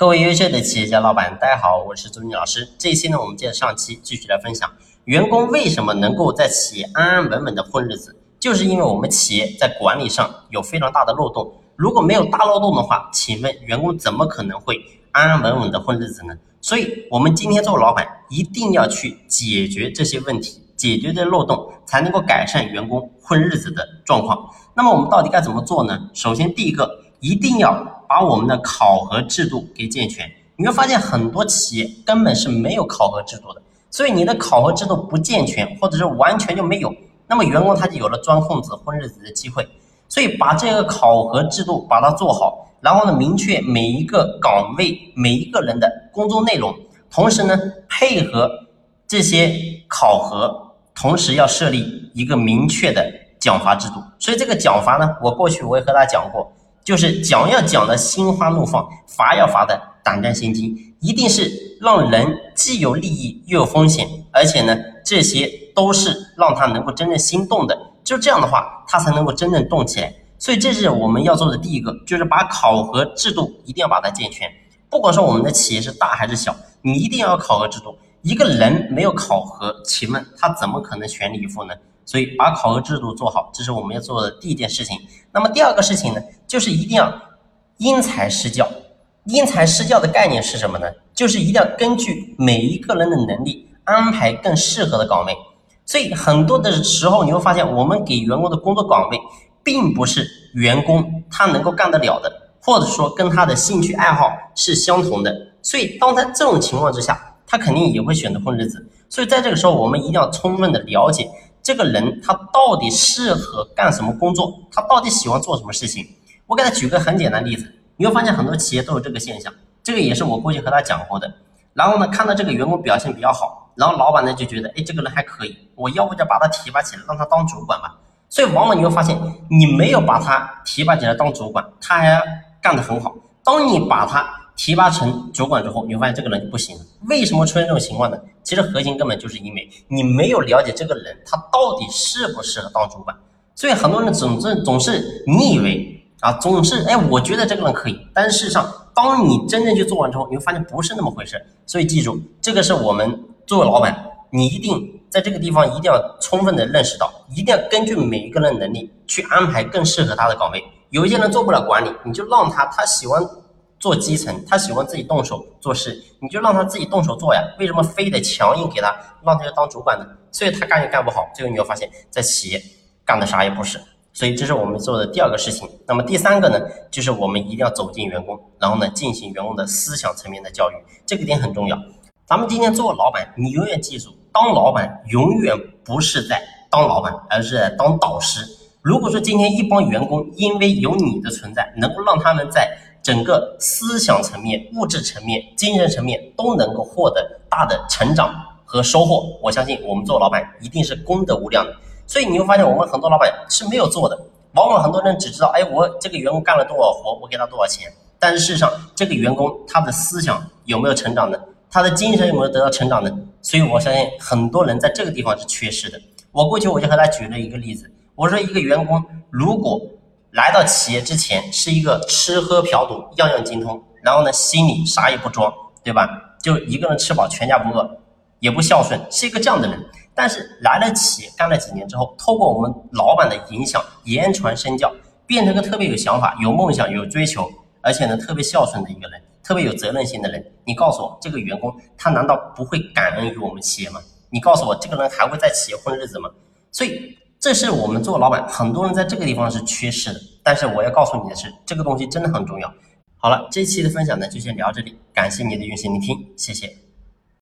各位优秀的企业家老板，大家好，我是周军老师。这一期呢，我们接着上期继续来分享，员工为什么能够在企业安安稳稳的混日子，就是因为我们企业在管理上有非常大的漏洞。如果没有大漏洞的话，请问员工怎么可能会安安稳稳的混日子呢？所以，我们今天做老板一定要去解决这些问题，解决这漏洞，才能够改善员工混日子的状况。那么，我们到底该怎么做呢？首先，第一个，一定要。把我们的考核制度给健全，你会发现很多企业根本是没有考核制度的，所以你的考核制度不健全，或者是完全就没有，那么员工他就有了钻空子混日子的机会。所以把这个考核制度把它做好，然后呢，明确每一个岗位每一个人的工作内容，同时呢，配合这些考核，同时要设立一个明确的奖罚制度。所以这个奖罚呢，我过去我也和大家讲过。就是讲要讲的心花怒放，罚要罚的胆战心惊，一定是让人既有利益又有风险，而且呢，这些都是让他能够真正心动的。就这样的话，他才能够真正动起来。所以这是我们要做的第一个，就是把考核制度一定要把它健全。不管说我们的企业是大还是小，你一定要考核制度。一个人没有考核，请问他怎么可能全力以赴呢？所以把考核制度做好，这是我们要做的第一件事情。那么第二个事情呢，就是一定要因材施教。因材施教的概念是什么呢？就是一定要根据每一个人的能力安排更适合的岗位。所以很多的时候你会发现，我们给员工的工作岗位，并不是员工他能够干得了的，或者说跟他的兴趣爱好是相同的。所以当在这种情况之下，他肯定也会选择混日子。所以在这个时候，我们一定要充分的了解。这个人他到底适合干什么工作？他到底喜欢做什么事情？我给他举个很简单例子，你会发现很多企业都有这个现象，这个也是我过去和他讲过的。然后呢，看到这个员工表现比较好，然后老板呢就觉得，哎，这个人还可以，我要不就把他提拔起来，让他当主管吧。所以往往你会发现，你没有把他提拔起来当主管，他还干得很好。当你把他提拔成主管之后，你会发现这个人就不行了。为什么出现这种情况呢？其实核心根本就是因为你没有了解这个人，他到底适不适合当主管。所以很多人总是总是你以为啊，总是哎，我觉得这个人可以，但事实上，当你真正去做完之后，你会发现不是那么回事。所以记住，这个是我们作为老板，你一定在这个地方一定要充分的认识到，一定要根据每一个人能力去安排更适合他的岗位。有一些人做不了管理，你就让他，他喜欢。做基层，他喜欢自己动手做事，你就让他自己动手做呀。为什么非得强硬给他让他去当主管呢？所以他干也干不好，最后你会发现，在企业干的啥也不是。所以这是我们做的第二个事情。那么第三个呢，就是我们一定要走进员工，然后呢进行员工的思想层面的教育，这个点很重要。咱们今天做老板，你永远记住，当老板永远不是在当老板，而是在当导师。如果说今天一帮员工因为有你的存在，能够让他们在整个思想层面、物质层面、精神层面都能够获得大的成长和收获，我相信我们做老板一定是功德无量的。所以你会发现，我们很多老板是没有做的。往往很多人只知道，哎，我这个员工干了多少活，我给他多少钱。但是事实上，这个员工他的思想有没有成长呢？他的精神有没有得到成长呢？所以我相信很多人在这个地方是缺失的。我过去我就和他举了一个例子，我说一个员工如果来到企业之前是一个吃喝嫖赌样样精通，然后呢心里啥也不装，对吧？就一个人吃饱全家不饿，也不孝顺，是一个这样的人。但是来了企业干了几年之后，透过我们老板的影响，言传身教，变成个特别有想法、有梦想、有追求，而且呢特别孝顺的一个人，特别有责任心的人。你告诉我，这个员工他难道不会感恩于我们企业吗？你告诉我，这个人还会在企业混日子吗？所以。这是我们做老板，很多人在这个地方是缺失的。但是我要告诉你的是，这个东西真的很重要。好了，这期的分享呢就先聊这里，感谢你的用心聆听，谢谢。